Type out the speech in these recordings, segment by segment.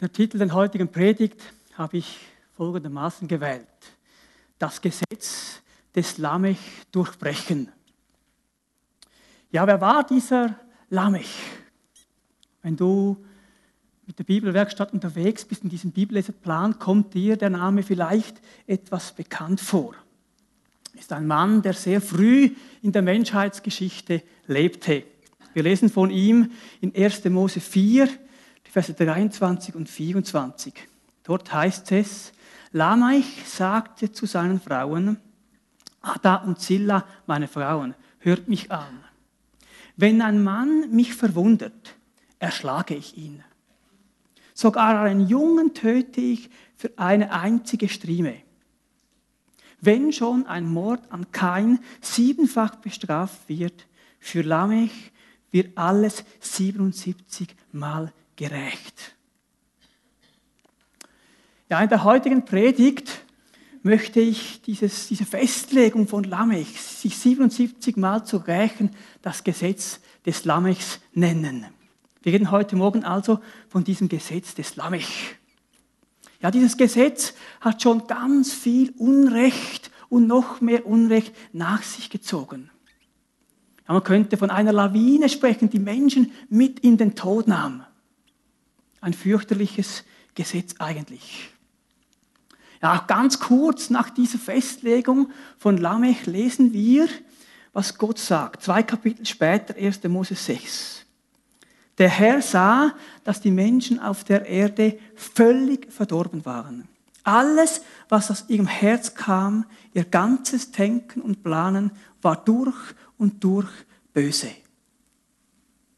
Der Titel der heutigen Predigt habe ich folgendermaßen gewählt. Das Gesetz des Lamech durchbrechen. Ja, wer war dieser Lamech? Wenn du mit der Bibelwerkstatt unterwegs bist in diesem Bibelleserplan, kommt dir der Name vielleicht etwas bekannt vor. Ist ein Mann, der sehr früh in der Menschheitsgeschichte lebte. Wir lesen von ihm in 1. Mose 4, die Verse 23 und 24. Dort heißt es, Lamech sagte zu seinen Frauen, Ada und Zilla, meine Frauen, hört mich an. Wenn ein Mann mich verwundert, erschlage ich ihn. Sogar einen Jungen töte ich für eine einzige Strieme. Wenn schon ein Mord an Kain siebenfach bestraft wird, für Lamech wird alles 77 Mal gerecht. Ja, in der heutigen Predigt möchte ich dieses, diese Festlegung von Lamech, sich 77 Mal zu rächen, das Gesetz des Lamechs nennen. Wir reden heute Morgen also von diesem Gesetz des Lamech. Ja, dieses Gesetz hat schon ganz viel Unrecht und noch mehr Unrecht nach sich gezogen. Ja, man könnte von einer Lawine sprechen, die Menschen mit in den Tod nahm. Ein fürchterliches Gesetz eigentlich. Ja, ganz kurz nach dieser Festlegung von Lamech lesen wir, was Gott sagt. Zwei Kapitel später, 1. Mose 6. Der Herr sah, dass die Menschen auf der Erde völlig verdorben waren. Alles, was aus ihrem Herz kam, ihr ganzes Denken und Planen, war durch und durch böse.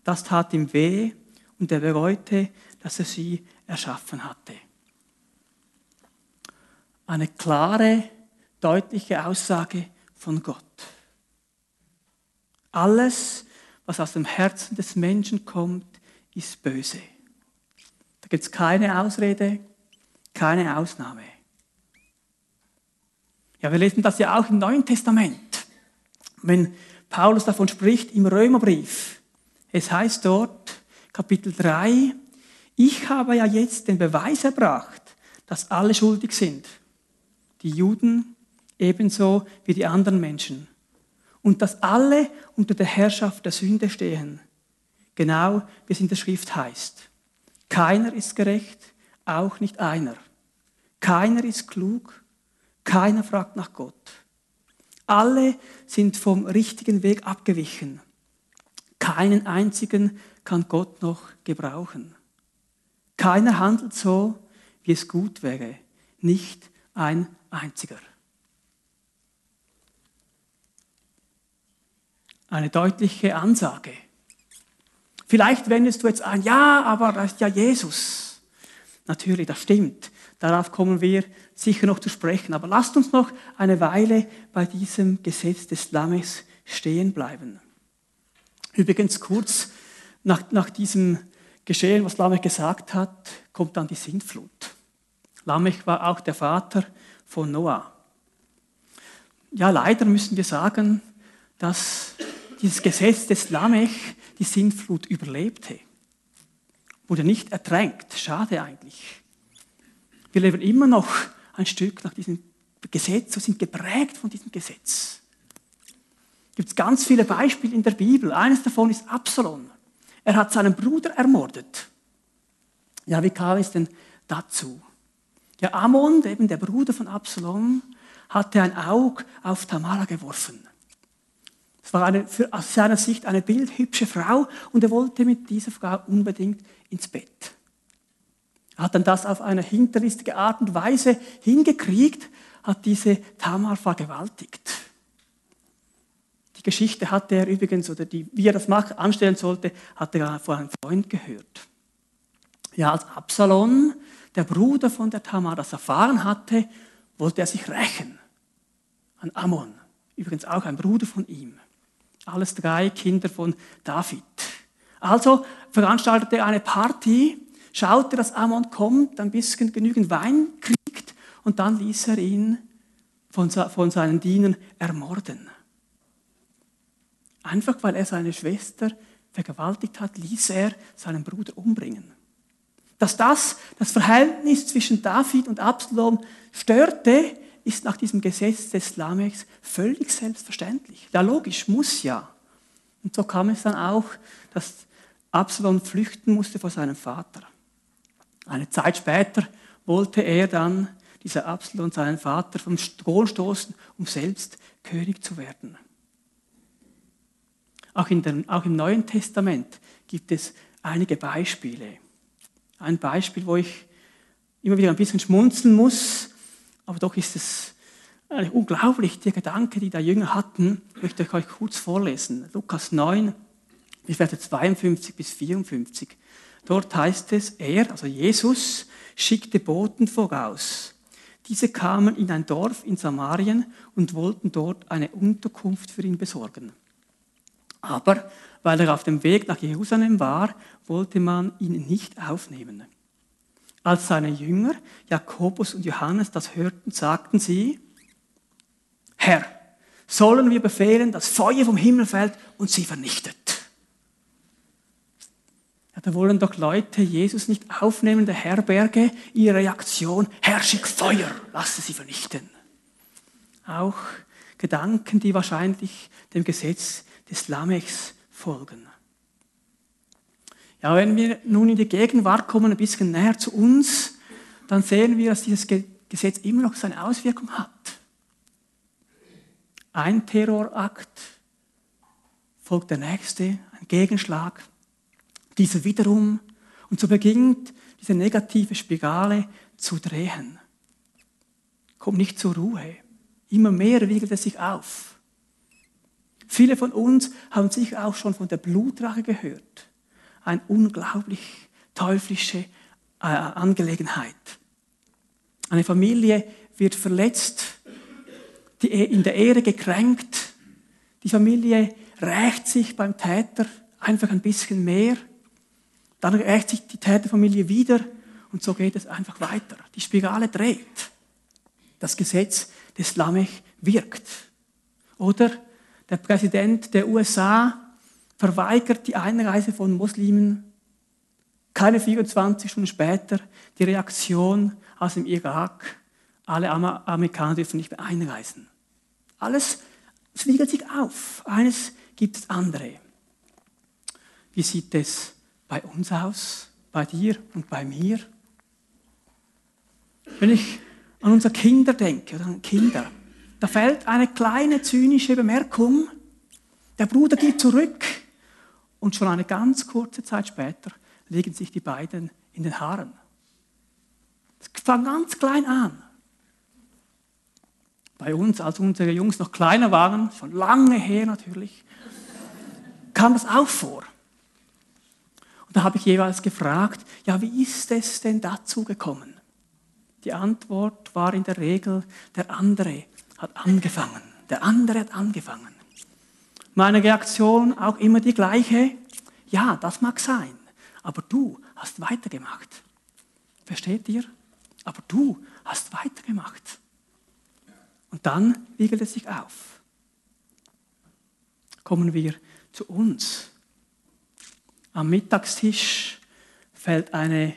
Das tat ihm weh und er bereute, dass er sie erschaffen hatte. Eine klare, deutliche Aussage von Gott. Alles, was aus dem Herzen des Menschen kommt, ist böse. Da gibt es keine Ausrede, keine Ausnahme. Ja, wir lesen das ja auch im Neuen Testament, wenn Paulus davon spricht im Römerbrief. Es heißt dort, Kapitel 3, ich habe ja jetzt den Beweis erbracht, dass alle schuldig sind. Die Juden ebenso wie die anderen Menschen und dass alle unter der Herrschaft der Sünde stehen. Genau wie es in der Schrift heißt. Keiner ist gerecht, auch nicht einer. Keiner ist klug, keiner fragt nach Gott. Alle sind vom richtigen Weg abgewichen. Keinen einzigen kann Gott noch gebrauchen. Keiner handelt so, wie es gut wäre. Nicht ein einziger. eine deutliche Ansage. Vielleicht wendest du jetzt ein, ja, aber das ist ja Jesus. Natürlich, das stimmt. Darauf kommen wir sicher noch zu sprechen. Aber lasst uns noch eine Weile bei diesem Gesetz des Lammes stehen bleiben. Übrigens kurz nach, nach diesem Geschehen, was Lamech gesagt hat, kommt dann die Sintflut. Lamech war auch der Vater von Noah. Ja, leider müssen wir sagen, dass dieses Gesetz des Lamech die Sintflut überlebte. Wurde nicht ertränkt. Schade eigentlich. Wir leben immer noch ein Stück nach diesem Gesetz und sind geprägt von diesem Gesetz. Es gibt ganz viele Beispiele in der Bibel. Eines davon ist Absalom. Er hat seinen Bruder ermordet. Ja, wie kam es denn dazu? Ja, Ammon, eben der Bruder von Absalom, hatte ein Auge auf Tamara geworfen. Es war eine, für, aus seiner Sicht eine bildhübsche Frau und er wollte mit dieser Frau unbedingt ins Bett. Er hat dann das auf eine hinterlistige Art und Weise hingekriegt, hat diese Tamar vergewaltigt. Geschichte hatte er übrigens, oder die, wie er das machen, anstellen sollte, hat er vor einem Freund gehört. Ja, als Absalom, der Bruder von der Tamar, das erfahren hatte, wollte er sich rächen an Ammon, übrigens auch ein Bruder von ihm. Alles drei Kinder von David. Also veranstaltete er eine Party, schaute, dass Ammon kommt, ein bisschen genügend Wein kriegt und dann ließ er ihn von, von seinen Dienern ermorden. Einfach weil er seine Schwester vergewaltigt hat, ließ er seinen Bruder umbringen. Dass das das Verhältnis zwischen David und Absalom störte, ist nach diesem Gesetz des Lamechs völlig selbstverständlich. Ja, logisch, muss ja. Und so kam es dann auch, dass Absalom flüchten musste vor seinem Vater. Eine Zeit später wollte er dann, dieser Absalom, seinen Vater vom Thron stoßen, um selbst König zu werden. Auch, dem, auch im Neuen Testament gibt es einige Beispiele. Ein Beispiel, wo ich immer wieder ein bisschen schmunzeln muss, aber doch ist es eigentlich unglaublich, die Gedanken, die die Jünger hatten, möchte ich euch kurz vorlesen. Lukas 9, die Verse 52 bis 54. Dort heißt es, er, also Jesus, schickte Boten voraus. Diese kamen in ein Dorf in Samarien und wollten dort eine Unterkunft für ihn besorgen. Aber weil er auf dem Weg nach Jerusalem war, wollte man ihn nicht aufnehmen. Als seine Jünger, Jakobus und Johannes, das hörten, sagten sie, Herr, sollen wir befehlen, dass Feuer vom Himmel fällt und sie vernichtet? Ja, da wollen doch Leute Jesus nicht aufnehmen, der Herberge, ihre Reaktion, Herr, schick Feuer, lasse sie vernichten. Auch Gedanken, die wahrscheinlich dem Gesetz des Lamechs folgen. Ja, wenn wir nun in die Gegenwart kommen, ein bisschen näher zu uns, dann sehen wir, dass dieses Gesetz immer noch seine Auswirkung hat. Ein Terrorakt folgt der nächste, ein Gegenschlag, dieser wiederum. Und so beginnt diese negative Spirale zu drehen. Kommt nicht zur Ruhe. Immer mehr wiegelt es sich auf. Viele von uns haben sicher auch schon von der Blutrache gehört. Eine unglaublich teuflische äh, Angelegenheit. Eine Familie wird verletzt, die in der Ehre gekränkt. Die Familie rächt sich beim Täter einfach ein bisschen mehr. Dann rächt sich die Täterfamilie wieder und so geht es einfach weiter. Die Spirale dreht. Das Gesetz des Lamech wirkt. Oder der Präsident der USA verweigert die Einreise von Muslimen. Keine 24 Stunden später die Reaktion aus dem Irak. Alle Amerikaner dürfen nicht mehr einreisen. Alles wiegelt sich auf. Eines gibt es andere. Wie sieht es bei uns aus? Bei dir und bei mir? Wenn ich an unsere Kinder denke oder an Kinder, da fällt eine kleine zynische Bemerkung. Der Bruder geht zurück und schon eine ganz kurze Zeit später legen sich die beiden in den Haaren. Das fängt ganz klein an. Bei uns, als unsere Jungs noch kleiner waren, schon lange her natürlich, kam das auch vor. Und da habe ich jeweils gefragt, ja, wie ist es denn dazu gekommen? Die Antwort war in der Regel, der andere hat angefangen. Der andere hat angefangen. Meine Reaktion auch immer die gleiche. Ja, das mag sein, aber du hast weitergemacht. Versteht ihr? Aber du hast weitergemacht. Und dann wiegelt es sich auf. Kommen wir zu uns. Am Mittagstisch fällt eine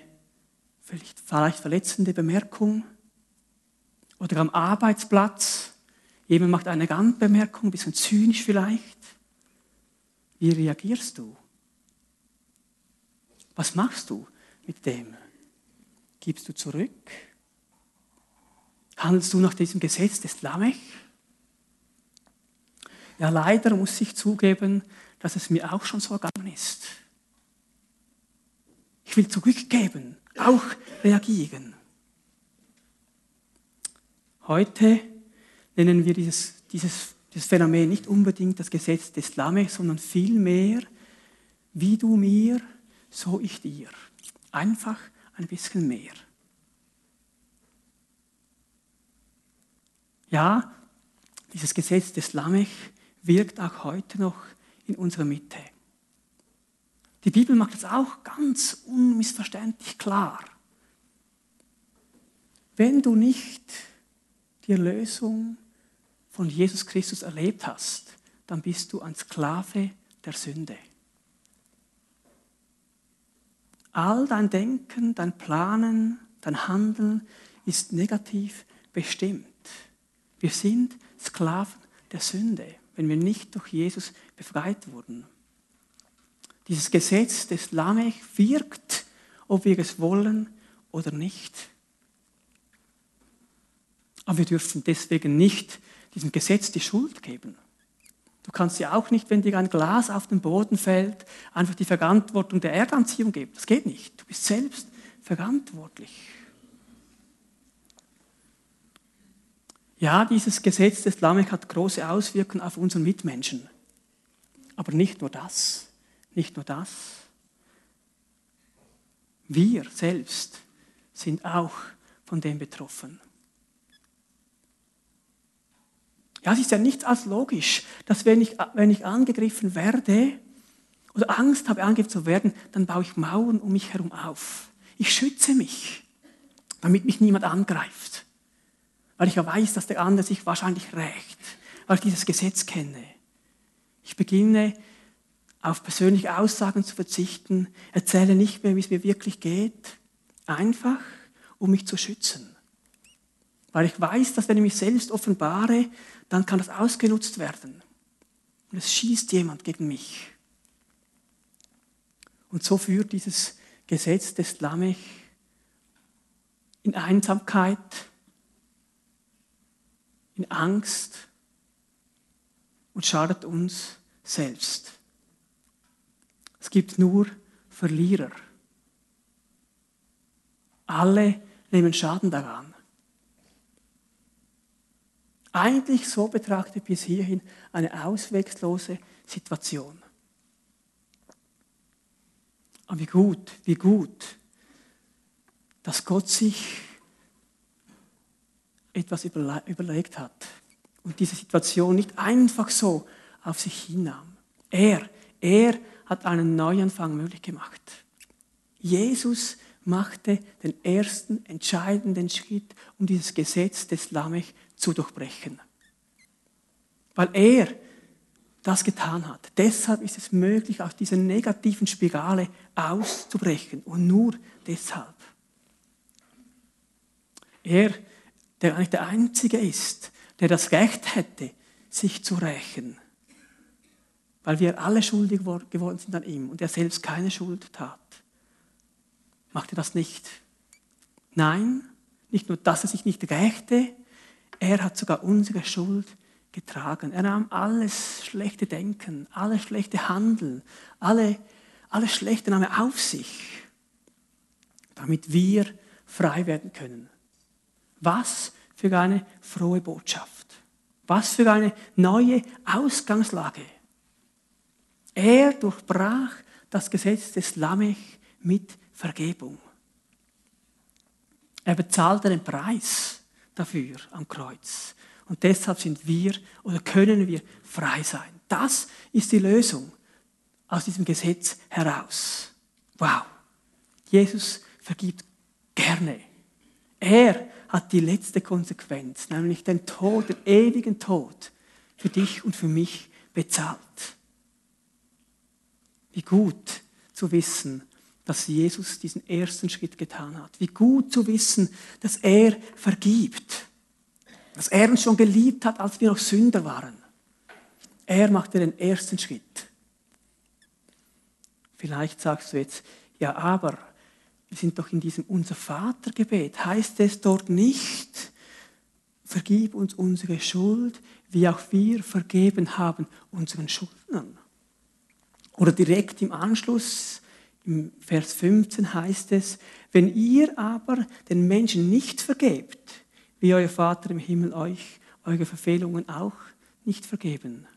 vielleicht verletzende Bemerkung oder am Arbeitsplatz. Jemand macht eine Randbemerkung, ein bisschen zynisch vielleicht. Wie reagierst du? Was machst du mit dem? Gibst du zurück? Handelst du nach diesem Gesetz des Lamech? Ja, leider muss ich zugeben, dass es mir auch schon so ergangen ist. Ich will zurückgeben, auch reagieren. Heute nennen wir dieses, dieses, dieses Phänomen nicht unbedingt das Gesetz des Lamech, sondern vielmehr, wie du mir, so ich dir. Einfach ein bisschen mehr. Ja, dieses Gesetz des Lamech wirkt auch heute noch in unserer Mitte. Die Bibel macht es auch ganz unmissverständlich klar. Wenn du nicht die Erlösung von Jesus Christus erlebt hast, dann bist du ein Sklave der Sünde. All dein Denken, dein Planen, dein Handeln ist negativ bestimmt. Wir sind Sklaven der Sünde, wenn wir nicht durch Jesus befreit wurden. Dieses Gesetz des Lamech wirkt, ob wir es wollen oder nicht. Aber wir dürfen deswegen nicht diesem Gesetz die Schuld geben. Du kannst ja auch nicht, wenn dir ein Glas auf den Boden fällt, einfach die Verantwortung der Erdanziehung geben. Das geht nicht. Du bist selbst verantwortlich. Ja, dieses Gesetz des Lamech hat große Auswirkungen auf unseren Mitmenschen. Aber nicht nur das. Nicht nur das. Wir selbst sind auch von dem betroffen. Ja, es ist ja nichts als logisch, dass wenn ich, wenn ich angegriffen werde oder Angst habe, angegriffen zu werden, dann baue ich Mauern um mich herum auf. Ich schütze mich, damit mich niemand angreift. Weil ich ja weiß, dass der andere sich wahrscheinlich rächt, weil ich dieses Gesetz kenne. Ich beginne auf persönliche Aussagen zu verzichten, erzähle nicht mehr, wie es mir wirklich geht, einfach um mich zu schützen. Weil ich weiß, dass wenn ich mich selbst offenbare, dann kann das ausgenutzt werden. Und es schießt jemand gegen mich. Und so führt dieses Gesetz des Lamech in Einsamkeit, in Angst und schadet uns selbst. Es gibt nur Verlierer. Alle nehmen Schaden daran. Eigentlich so betrachtet bis hierhin eine auswegslose Situation. Aber wie gut, wie gut, dass Gott sich etwas überlegt hat und diese Situation nicht einfach so auf sich hinnahm. Er, er hat einen Neuanfang möglich gemacht. Jesus machte den ersten entscheidenden Schritt, um dieses Gesetz des Lamech zu durchbrechen. Weil er das getan hat. Deshalb ist es möglich, aus dieser negativen Spirale auszubrechen. Und nur deshalb. Er, der eigentlich der Einzige ist, der das Recht hätte, sich zu rächen. Weil wir alle schuldig geworden sind an ihm und er selbst keine Schuld tat. Macht er das nicht? Nein, nicht nur, dass er sich nicht rächte, er hat sogar unsere Schuld getragen. Er nahm alles schlechte Denken, alles schlechte Handeln, alle, alles Schlechte nahm auf sich, damit wir frei werden können. Was für eine frohe Botschaft. Was für eine neue Ausgangslage. Er durchbrach das Gesetz des Lamech mit Vergebung. Er bezahlte den Preis dafür am Kreuz. Und deshalb sind wir oder können wir frei sein. Das ist die Lösung aus diesem Gesetz heraus. Wow. Jesus vergibt gerne. Er hat die letzte Konsequenz, nämlich den Tod, den ewigen Tod für dich und für mich bezahlt. Wie gut zu wissen, dass Jesus diesen ersten Schritt getan hat. Wie gut zu wissen, dass er vergibt. Dass er uns schon geliebt hat, als wir noch Sünder waren. Er machte den ersten Schritt. Vielleicht sagst du jetzt, ja, aber wir sind doch in diesem Unser Vatergebet. Heißt es dort nicht, vergib uns unsere Schuld, wie auch wir vergeben haben unseren Schuldnern? Oder direkt im Anschluss im Vers 15 heißt es, wenn ihr aber den Menschen nicht vergebt, wie euer Vater im Himmel euch eure Verfehlungen auch nicht vergeben.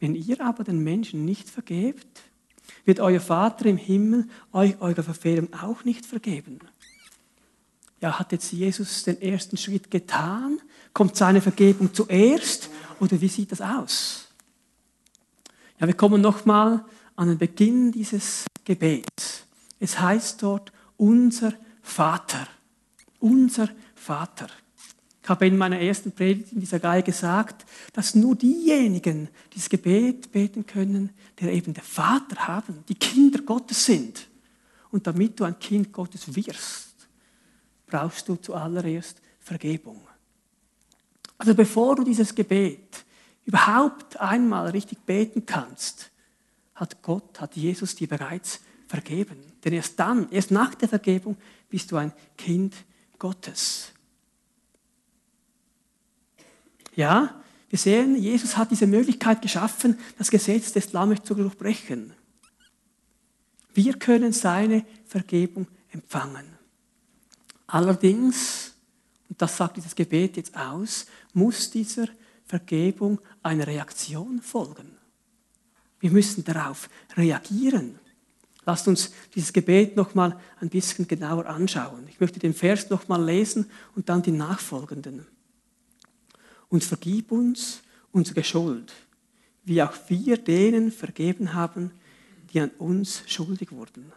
Wenn ihr aber den Menschen nicht vergebt, wird euer Vater im Himmel euch eure Verfehlungen auch nicht vergeben. Ja, hat jetzt Jesus den ersten Schritt getan? Kommt seine Vergebung zuerst? Oder wie sieht das aus? Ja, wir kommen nochmal an den Beginn dieses Gebets. Es heißt dort, unser Vater. Unser Vater. Ich habe in meiner ersten Predigt in dieser Reihe gesagt, dass nur diejenigen dieses Gebet beten können, die eben den Vater haben, die Kinder Gottes sind. Und damit du ein Kind Gottes wirst, brauchst du zuallererst Vergebung. Also bevor du dieses Gebet überhaupt einmal richtig beten kannst, hat Gott, hat Jesus dir bereits vergeben. Denn erst dann, erst nach der Vergebung bist du ein Kind Gottes. Ja, wir sehen, Jesus hat diese Möglichkeit geschaffen, das Gesetz des Lammes zu durchbrechen. Wir können seine Vergebung empfangen. Allerdings, und das sagt dieses Gebet jetzt aus, muss dieser Vergebung eine Reaktion folgen. Wir müssen darauf reagieren. Lasst uns dieses Gebet noch mal ein bisschen genauer anschauen. Ich möchte den Vers noch mal lesen und dann die nachfolgenden. Und vergib uns unsere Schuld, wie auch wir denen vergeben haben, die an uns schuldig wurden.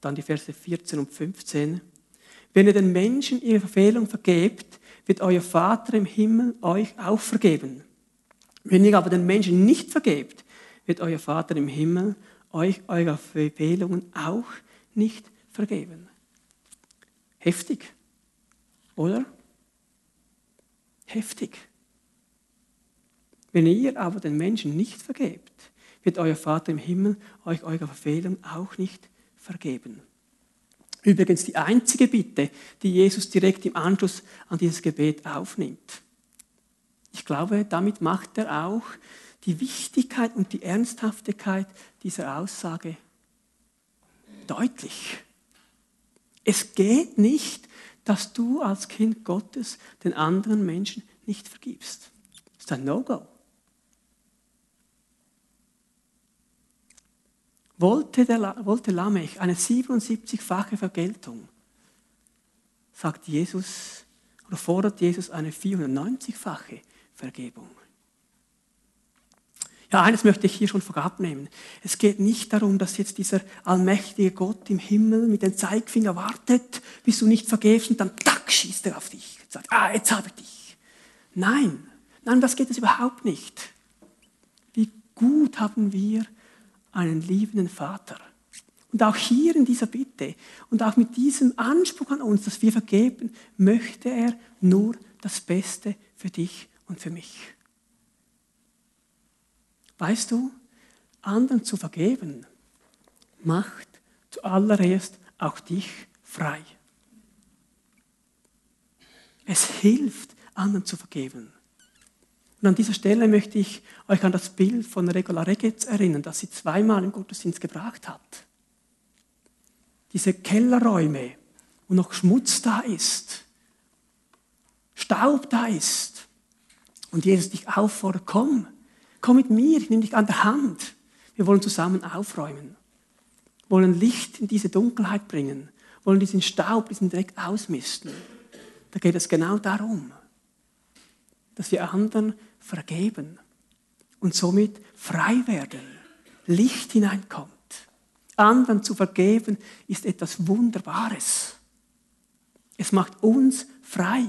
Dann die Verse 14 und 15. Wenn ihr den Menschen ihre Verfehlung vergebt, wird euer Vater im Himmel euch auch vergeben. Wenn ihr aber den Menschen nicht vergebt, wird euer Vater im Himmel euch eure Verfehlungen auch nicht vergeben. Heftig, oder? Heftig. Wenn ihr aber den Menschen nicht vergebt, wird euer Vater im Himmel euch eure Verfehlung auch nicht vergeben. Übrigens die einzige Bitte, die Jesus direkt im Anschluss an dieses Gebet aufnimmt. Ich glaube, damit macht er auch die Wichtigkeit und die Ernsthaftigkeit dieser Aussage deutlich. Es geht nicht, dass du als Kind Gottes den anderen Menschen nicht vergibst. Das ist ein No-Go. Wollte, der, wollte Lamech eine 77-fache Vergeltung, sagt Jesus, oder fordert Jesus eine 490-fache Vergebung. Ja, eines möchte ich hier schon vorab nehmen. Es geht nicht darum, dass jetzt dieser allmächtige Gott im Himmel mit dem Zeigfinger wartet, bis du nicht vergebst und dann tack, schießt er auf dich und sagt, ah, jetzt habe ich dich. Nein, nein, das geht es überhaupt nicht. Wie gut haben wir einen liebenden Vater. Und auch hier in dieser Bitte und auch mit diesem Anspruch an uns, dass wir vergeben, möchte er nur das Beste für dich und für mich. Weißt du, anderen zu vergeben, macht zuallererst auch dich frei. Es hilft, anderen zu vergeben. Und an dieser Stelle möchte ich euch an das Bild von Regula Regetz erinnern, das sie zweimal im Gottesdienst gebracht hat. Diese Kellerräume, wo noch Schmutz da ist, Staub da ist. Und Jesus dich auffordert, komm, komm mit mir, ich nehme dich an der Hand. Wir wollen zusammen aufräumen, wollen Licht in diese Dunkelheit bringen, wollen diesen Staub, diesen Dreck ausmisten. Da geht es genau darum, dass wir anderen vergeben und somit frei werden, Licht hineinkommt. Anderen zu vergeben ist etwas Wunderbares. Es macht uns frei.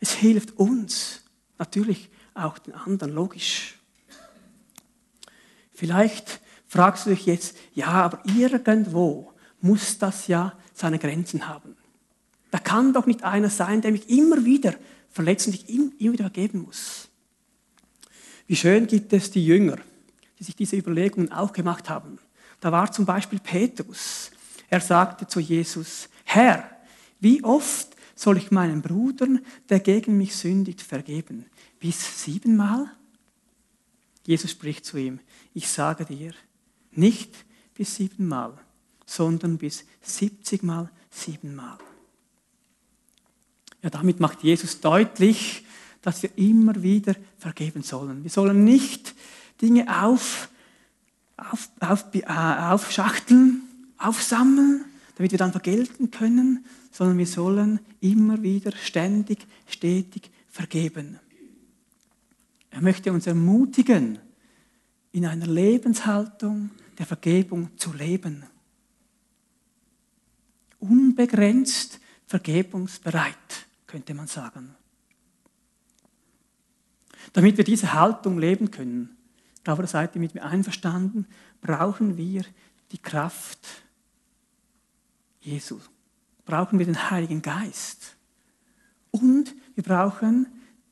Es hilft uns, natürlich auch den anderen, logisch. Vielleicht fragst du dich jetzt, ja, aber irgendwo muss das ja seine Grenzen haben. Da kann doch nicht einer sein, der mich immer wieder verletzt und ich ihm immer wieder vergeben muss. Wie schön gibt es die Jünger, die sich diese Überlegungen auch gemacht haben. Da war zum Beispiel Petrus. Er sagte zu Jesus, Herr, wie oft soll ich meinen Brudern, der gegen mich sündigt, vergeben? Bis siebenmal? Jesus spricht zu ihm, ich sage dir, nicht bis siebenmal, sondern bis siebzigmal siebenmal. Ja, damit macht Jesus deutlich, dass wir immer wieder vergeben sollen. Wir sollen nicht Dinge auf, auf, auf, äh, aufschachteln, aufsammeln, damit wir dann vergelten können, sondern wir sollen immer wieder ständig, stetig vergeben. Er möchte uns ermutigen, in einer Lebenshaltung der Vergebung zu leben. Unbegrenzt vergebungsbereit. Könnte man sagen. Damit wir diese Haltung leben können, glaube, da seid ihr mit mir einverstanden, brauchen wir die Kraft Jesu. Brauchen wir den Heiligen Geist. Und wir brauchen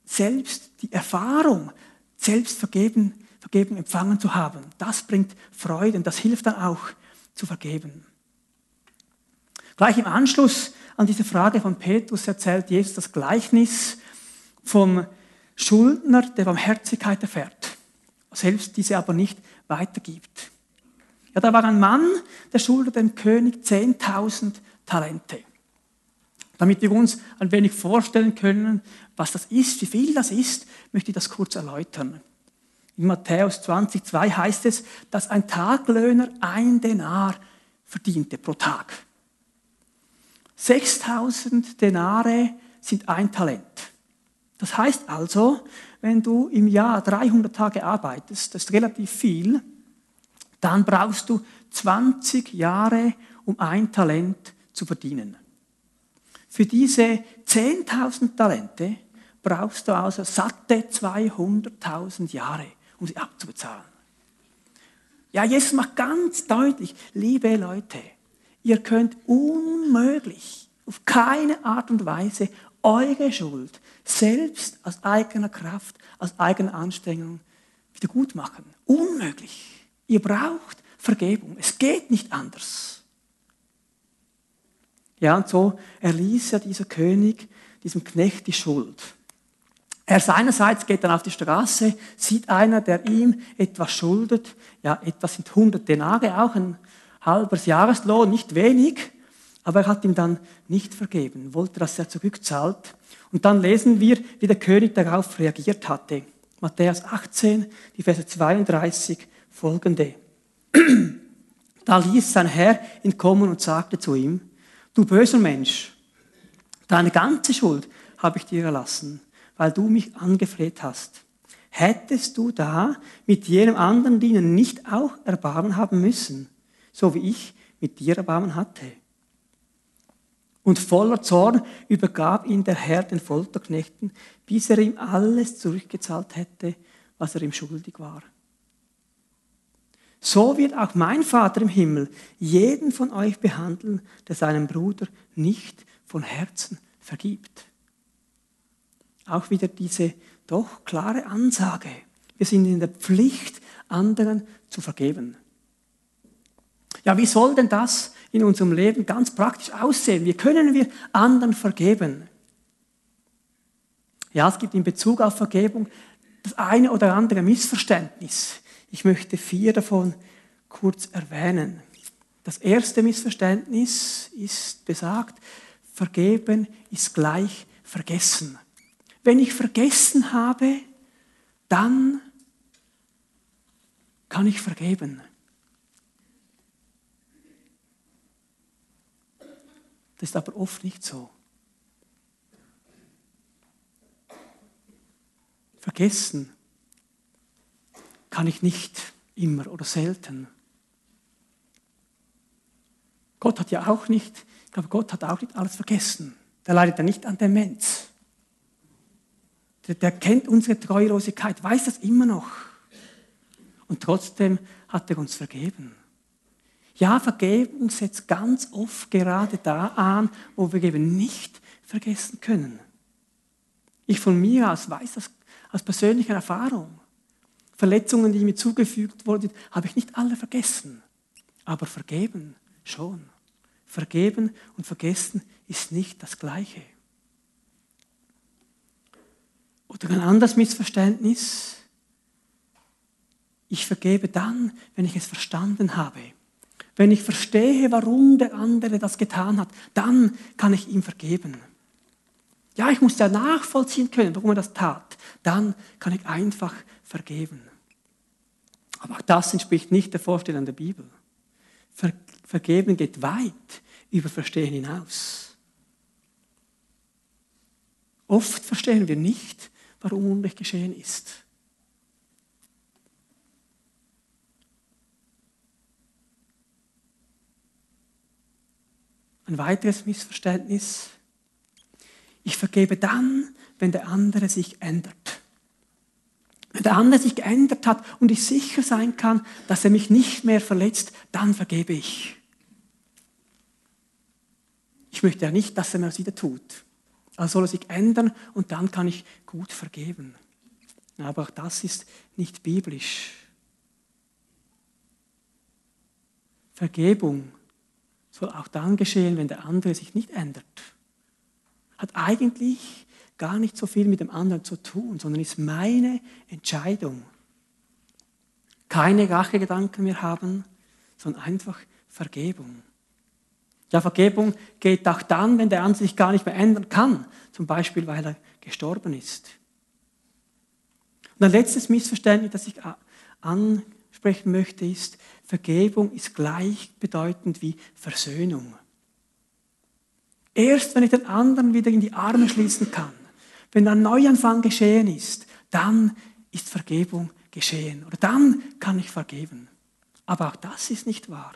selbst die Erfahrung, selbst vergeben, Vergebung empfangen zu haben. Das bringt Freude und das hilft dann auch zu vergeben. Gleich im Anschluss an diese Frage von Petrus erzählt Jesus das Gleichnis vom Schuldner, der Barmherzigkeit erfährt, selbst diese aber nicht weitergibt. Ja, da war ein Mann, der schuldete dem König 10.000 Talente. Damit wir uns ein wenig vorstellen können, was das ist, wie viel das ist, möchte ich das kurz erläutern. In Matthäus 20,2 heißt es, dass ein Taglöhner ein Denar verdiente pro Tag. 6000 Denare sind ein Talent. Das heißt also, wenn du im Jahr 300 Tage arbeitest, das ist relativ viel, dann brauchst du 20 Jahre, um ein Talent zu verdienen. Für diese 10.000 Talente brauchst du also satte 200.000 Jahre, um sie abzubezahlen. Ja, Jesus macht ganz deutlich, liebe Leute, ihr könnt unmöglich, auf keine Art und Weise eure Schuld selbst aus eigener Kraft, aus eigener Anstrengung wieder gut machen. Unmöglich. Ihr braucht Vergebung. Es geht nicht anders. Ja, und so erließ ja dieser König diesem Knecht die Schuld. Er seinerseits geht dann auf die Straße, sieht einer, der ihm etwas schuldet. Ja, etwas sind 100 Denare, auch ein halbes Jahreslohn, nicht wenig. Aber er hat ihm dann nicht vergeben, wollte, dass er zurückzahlt. Und dann lesen wir, wie der König darauf reagiert hatte. Matthäus 18, die Verse 32 folgende. Da ließ sein Herr ihn kommen und sagte zu ihm, du böser Mensch, deine ganze Schuld habe ich dir erlassen, weil du mich angefleht hast. Hättest du da mit jenem anderen Dienen nicht auch Erbarmen haben müssen, so wie ich mit dir Erbarmen hatte? Und voller Zorn übergab ihn der Herr den Folterknechten, bis er ihm alles zurückgezahlt hätte, was er ihm schuldig war. So wird auch mein Vater im Himmel jeden von euch behandeln, der seinem Bruder nicht von Herzen vergibt. Auch wieder diese doch klare Ansage. Wir sind in der Pflicht, anderen zu vergeben. Ja, wie soll denn das in unserem Leben ganz praktisch aussehen? Wie können wir anderen vergeben? Ja, es gibt in Bezug auf Vergebung das eine oder andere Missverständnis. Ich möchte vier davon kurz erwähnen. Das erste Missverständnis ist besagt, vergeben ist gleich vergessen. Wenn ich vergessen habe, dann kann ich vergeben. Das ist aber oft nicht so. Vergessen kann ich nicht immer oder selten. Gott hat ja auch nicht, ich glaube, Gott hat auch nicht alles vergessen. Der leidet ja nicht an Demenz. Der, der kennt unsere Treulosigkeit, weiß das immer noch. Und trotzdem hat er uns vergeben. Ja, Vergebung setzt ganz oft gerade da an, wo wir eben nicht vergessen können. Ich von mir aus weiß das aus persönlicher Erfahrung. Verletzungen, die mir zugefügt wurden, habe ich nicht alle vergessen. Aber vergeben schon. Vergeben und vergessen ist nicht das Gleiche. Oder ein anderes Missverständnis. Ich vergebe dann, wenn ich es verstanden habe. Wenn ich verstehe, warum der andere das getan hat, dann kann ich ihm vergeben. Ja, ich muss ja nachvollziehen können, warum er das tat. Dann kann ich einfach vergeben. Aber auch das entspricht nicht der Vorstellung der Bibel. Ver vergeben geht weit über Verstehen hinaus. Oft verstehen wir nicht, warum Unrecht geschehen ist. Ein weiteres Missverständnis. Ich vergebe dann, wenn der andere sich ändert. Wenn der andere sich geändert hat und ich sicher sein kann, dass er mich nicht mehr verletzt, dann vergebe ich. Ich möchte ja nicht, dass er mir das wieder tut. Also soll er sich ändern und dann kann ich gut vergeben. Aber auch das ist nicht biblisch. Vergebung soll auch dann geschehen, wenn der andere sich nicht ändert. Hat eigentlich gar nicht so viel mit dem anderen zu tun, sondern ist meine Entscheidung. Keine Rachegedanken mehr haben, sondern einfach Vergebung. Ja, Vergebung geht auch dann, wenn der andere sich gar nicht mehr ändern kann, zum Beispiel weil er gestorben ist. Und ein letztes Missverständnis, das ich ansprechen möchte, ist, Vergebung ist gleichbedeutend wie Versöhnung. Erst wenn ich den anderen wieder in die Arme schließen kann, wenn ein Neuanfang geschehen ist, dann ist Vergebung geschehen. Oder dann kann ich vergeben. Aber auch das ist nicht wahr.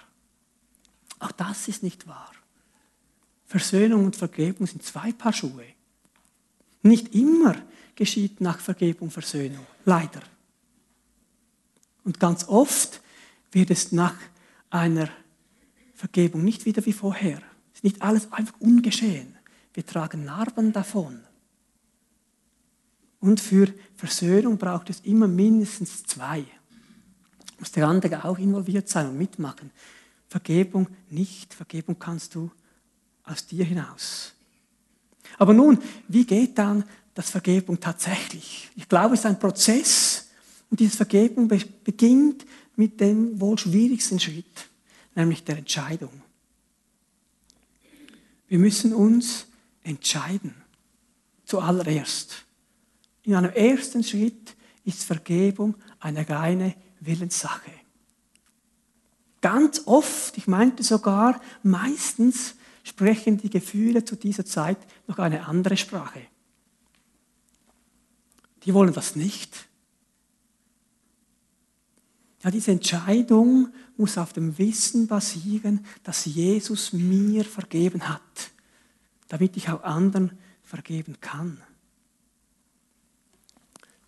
Auch das ist nicht wahr. Versöhnung und Vergebung sind zwei Paar Schuhe. Nicht immer geschieht nach Vergebung Versöhnung, leider. Und ganz oft wird es nach einer Vergebung nicht wieder wie vorher. Es ist nicht alles einfach ungeschehen. Wir tragen Narben davon. Und für Versöhnung braucht es immer mindestens zwei. Muss der andere auch involviert sein und mitmachen. Vergebung nicht. Vergebung kannst du aus dir hinaus. Aber nun, wie geht dann das Vergebung tatsächlich? Ich glaube, es ist ein Prozess und diese Vergebung beginnt mit dem wohl schwierigsten Schritt, nämlich der Entscheidung. Wir müssen uns entscheiden, zuallererst. In einem ersten Schritt ist Vergebung eine reine Willenssache. Ganz oft, ich meinte sogar meistens, sprechen die Gefühle zu dieser Zeit noch eine andere Sprache. Die wollen das nicht. Ja, diese Entscheidung muss auf dem Wissen basieren, dass Jesus mir vergeben hat, damit ich auch anderen vergeben kann.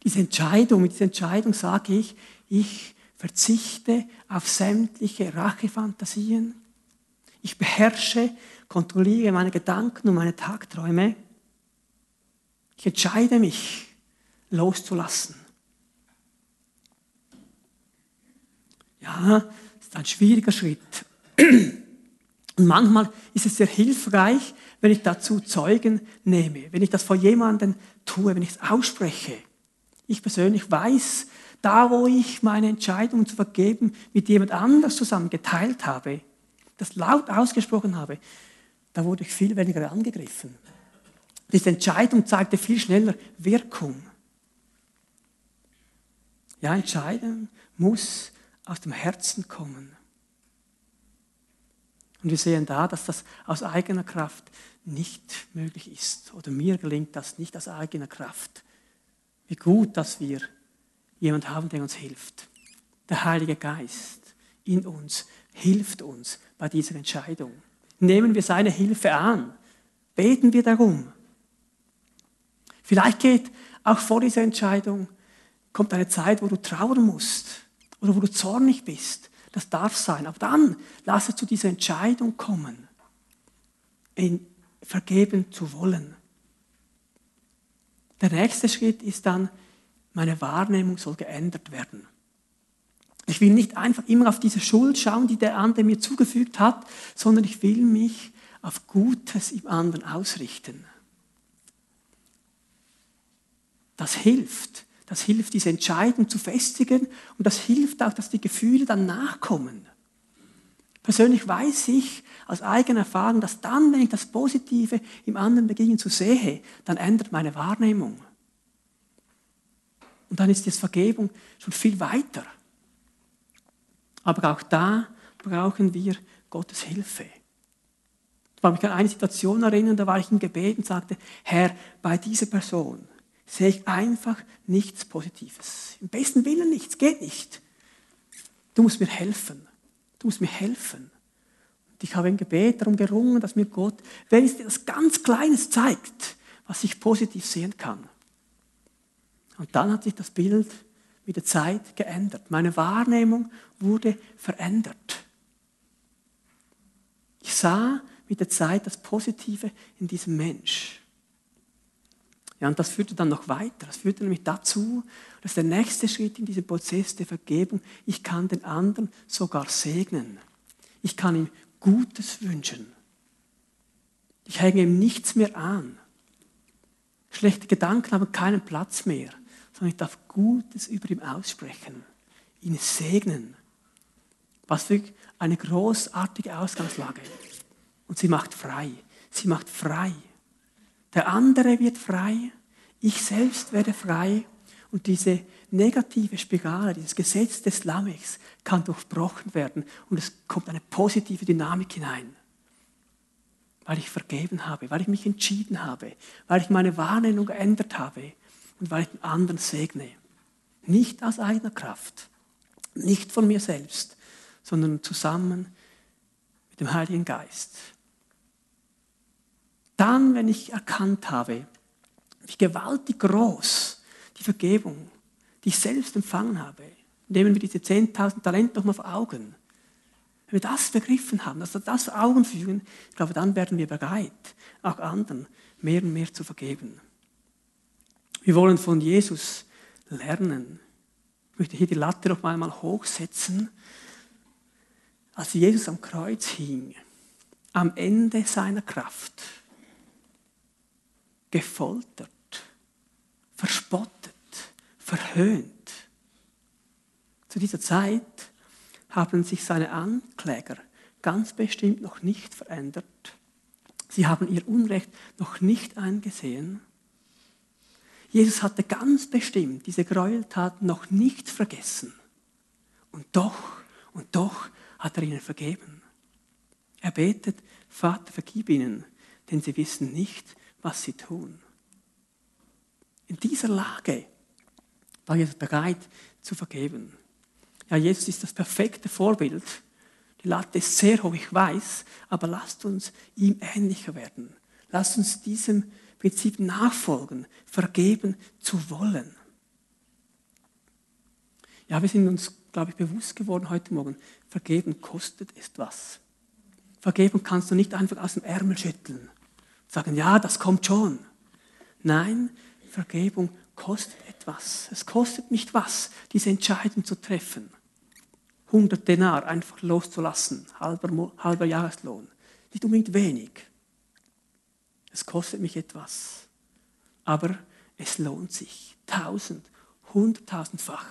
Diese Entscheidung, mit dieser Entscheidung sage ich, ich verzichte auf sämtliche Rachefantasien. Ich beherrsche, kontrolliere meine Gedanken und meine Tagträume. Ich entscheide mich, loszulassen. Ja, das ist ein schwieriger Schritt. Und manchmal ist es sehr hilfreich, wenn ich dazu Zeugen nehme, wenn ich das vor jemandem tue, wenn ich es ausspreche. Ich persönlich weiß, da, wo ich meine Entscheidung zu vergeben mit jemand anders zusammen geteilt habe, das laut ausgesprochen habe, da wurde ich viel weniger angegriffen. Diese Entscheidung zeigte viel schneller Wirkung. Ja, Entscheidung muss aus dem Herzen kommen. Und wir sehen da, dass das aus eigener Kraft nicht möglich ist. Oder mir gelingt das nicht aus eigener Kraft. Wie gut, dass wir jemand haben, der uns hilft. Der Heilige Geist in uns hilft uns bei dieser Entscheidung. Nehmen wir seine Hilfe an. Beten wir darum. Vielleicht geht auch vor dieser Entscheidung, kommt eine Zeit, wo du trauern musst oder wo du zornig bist. Das darf sein. Aber dann lass es zu dieser Entscheidung kommen, ihn vergeben zu wollen. Der nächste Schritt ist dann, meine Wahrnehmung soll geändert werden. Ich will nicht einfach immer auf diese Schuld schauen, die der andere mir zugefügt hat, sondern ich will mich auf Gutes im anderen ausrichten. Das hilft. Das hilft, diese Entscheidung zu festigen und das hilft auch, dass die Gefühle dann nachkommen. Persönlich weiß ich aus eigener Erfahrung, dass dann, wenn ich das Positive im anderen beginne zu sehen, dann ändert meine Wahrnehmung. Und dann ist die Vergebung schon viel weiter. Aber auch da brauchen wir Gottes Hilfe. Ich kann mich an eine Situation erinnern, da war ich im Gebet und sagte, Herr, bei dieser Person sehe ich einfach nichts Positives. Im besten Willen nichts, geht nicht. Du musst mir helfen. Du musst mir helfen. Und ich habe im Gebet darum gerungen, dass mir Gott, wenn es dir etwas ganz Kleines zeigt, was ich positiv sehen kann. Und dann hat sich das Bild mit der Zeit geändert. Meine Wahrnehmung wurde verändert. Ich sah mit der Zeit das Positive in diesem Mensch. Ja, und das führte dann noch weiter. Das führte nämlich dazu, dass der nächste Schritt in diesem Prozess der Vergebung, ich kann den anderen sogar segnen. Ich kann ihm Gutes wünschen. Ich hänge ihm nichts mehr an. Schlechte Gedanken haben keinen Platz mehr, sondern ich darf Gutes über ihm aussprechen, ihn segnen. Was für eine großartige Ausgangslage. Und sie macht frei. Sie macht frei. Der andere wird frei, ich selbst werde frei und diese negative Spirale, dieses Gesetz des Lamechs kann durchbrochen werden und es kommt eine positive Dynamik hinein. Weil ich vergeben habe, weil ich mich entschieden habe, weil ich meine Wahrnehmung geändert habe und weil ich den anderen segne. Nicht aus eigener Kraft, nicht von mir selbst, sondern zusammen mit dem Heiligen Geist. Dann, wenn ich erkannt habe, wie gewaltig groß die Vergebung, die ich selbst empfangen habe, nehmen wir diese 10.000 Talente nochmal vor Augen. Wenn wir das begriffen haben, dass wir das vor Augen fügen, ich glaube, dann werden wir bereit, auch anderen mehr und mehr zu vergeben. Wir wollen von Jesus lernen. Ich möchte hier die Latte noch einmal hochsetzen. Als Jesus am Kreuz hing, am Ende seiner Kraft, gefoltert, verspottet, verhöhnt. Zu dieser Zeit haben sich seine Ankläger ganz bestimmt noch nicht verändert. Sie haben ihr Unrecht noch nicht eingesehen. Jesus hatte ganz bestimmt diese Gräueltaten noch nicht vergessen. Und doch, und doch hat er ihnen vergeben. Er betet, Vater, vergib ihnen, denn sie wissen nicht, was sie tun. In dieser Lage war Jesus bereit zu vergeben. Ja, Jesus ist das perfekte Vorbild. Die Latte ist sehr hoch, ich weiß, aber lasst uns ihm ähnlicher werden. Lasst uns diesem Prinzip nachfolgen, vergeben zu wollen. Ja, wir sind uns, glaube ich, bewusst geworden heute Morgen, vergeben kostet etwas. Vergeben kannst du nicht einfach aus dem Ärmel schütteln sagen, ja, das kommt schon. Nein, Vergebung kostet etwas. Es kostet nicht was, diese Entscheidung zu treffen. 100 Denar einfach loszulassen, halber, halber Jahreslohn. Nicht unbedingt wenig. Es kostet mich etwas. Aber es lohnt sich. Tausend, hunderttausendfach,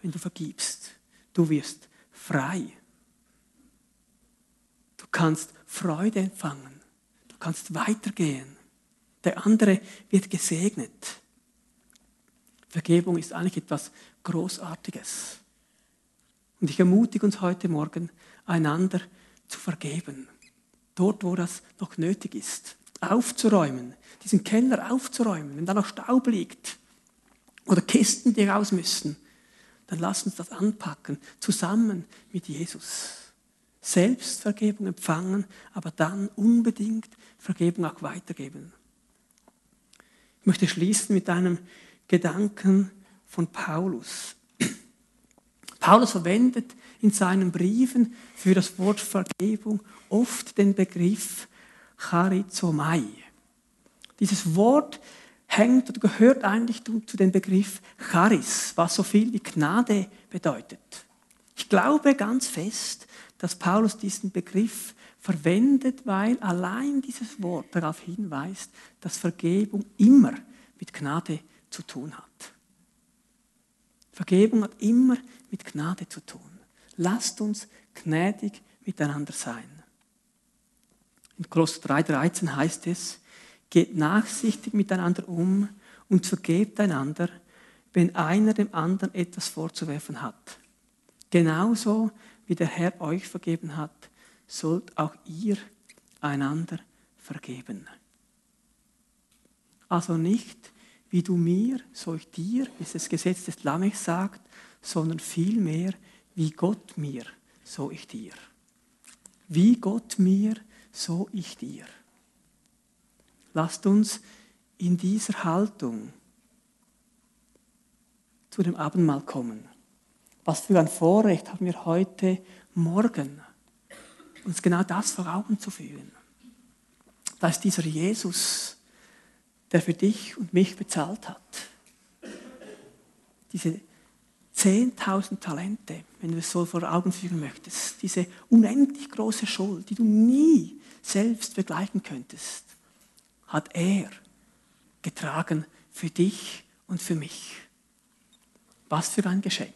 wenn du vergibst. Du wirst frei. Du kannst Freude empfangen kannst weitergehen. Der andere wird gesegnet. Vergebung ist eigentlich etwas Großartiges. Und ich ermutige uns heute Morgen, einander zu vergeben. Dort, wo das noch nötig ist. Aufzuräumen, diesen Keller aufzuräumen, wenn da noch Staub liegt oder Kisten, die raus müssen, dann lass uns das anpacken, zusammen mit Jesus. Selbstvergebung empfangen, aber dann unbedingt Vergebung auch weitergeben. Ich möchte schließen mit einem Gedanken von Paulus. Paulus verwendet in seinen Briefen für das Wort Vergebung oft den Begriff Charizomai. Dieses Wort hängt oder gehört eigentlich zu dem Begriff Charis, was so viel wie Gnade bedeutet. Ich glaube ganz fest, dass Paulus diesen Begriff verwendet, weil allein dieses Wort darauf hinweist, dass Vergebung immer mit Gnade zu tun hat. Vergebung hat immer mit Gnade zu tun. Lasst uns gnädig miteinander sein. In Kolosser 3,13 heißt es, geht nachsichtig miteinander um und vergebt einander, wenn einer dem anderen etwas vorzuwerfen hat. Genauso wie der Herr euch vergeben hat, sollt auch ihr einander vergeben. Also nicht, wie du mir, so ich dir, wie es das Gesetz des Lamechs sagt, sondern vielmehr, wie Gott mir, so ich dir. Wie Gott mir, so ich dir. Lasst uns in dieser Haltung zu dem Abendmahl kommen. Was für ein Vorrecht haben wir heute Morgen, uns genau das vor Augen zu führen. Da ist dieser Jesus, der für dich und mich bezahlt hat. Diese 10.000 Talente, wenn du es so vor Augen führen möchtest, diese unendlich große Schuld, die du nie selbst begleichen könntest, hat er getragen für dich und für mich. Was für ein Geschenk.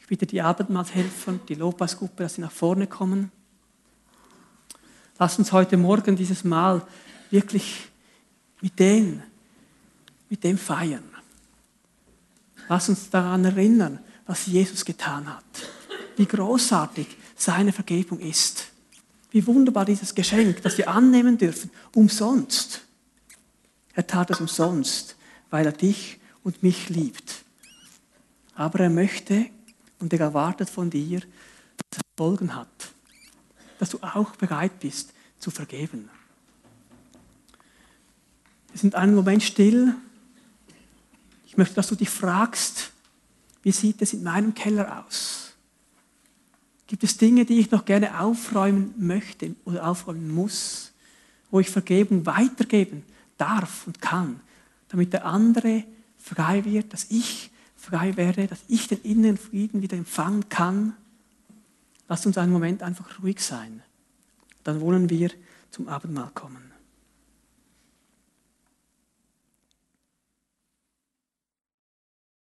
Ich bitte die Abendmahlshelfer, die Lobpreisgruppe, dass sie nach vorne kommen. Lass uns heute Morgen dieses Mal wirklich mit dem, mit dem feiern. Lass uns daran erinnern, was Jesus getan hat. Wie großartig seine Vergebung ist. Wie wunderbar dieses Geschenk, das wir annehmen dürfen, umsonst. Er tat es umsonst, weil er dich und mich liebt. Aber er möchte und er erwartet von dir, dass es Folgen hat. Dass du auch bereit bist zu vergeben. Wir sind einen Moment still. Ich möchte, dass du dich fragst, wie sieht es in meinem Keller aus? Gibt es Dinge, die ich noch gerne aufräumen möchte oder aufräumen muss, wo ich Vergebung weitergeben darf und kann, damit der andere frei wird, dass ich frei werde, dass ich den inneren Frieden wieder empfangen kann. Lasst uns einen Moment einfach ruhig sein. Dann wollen wir zum Abendmahl kommen.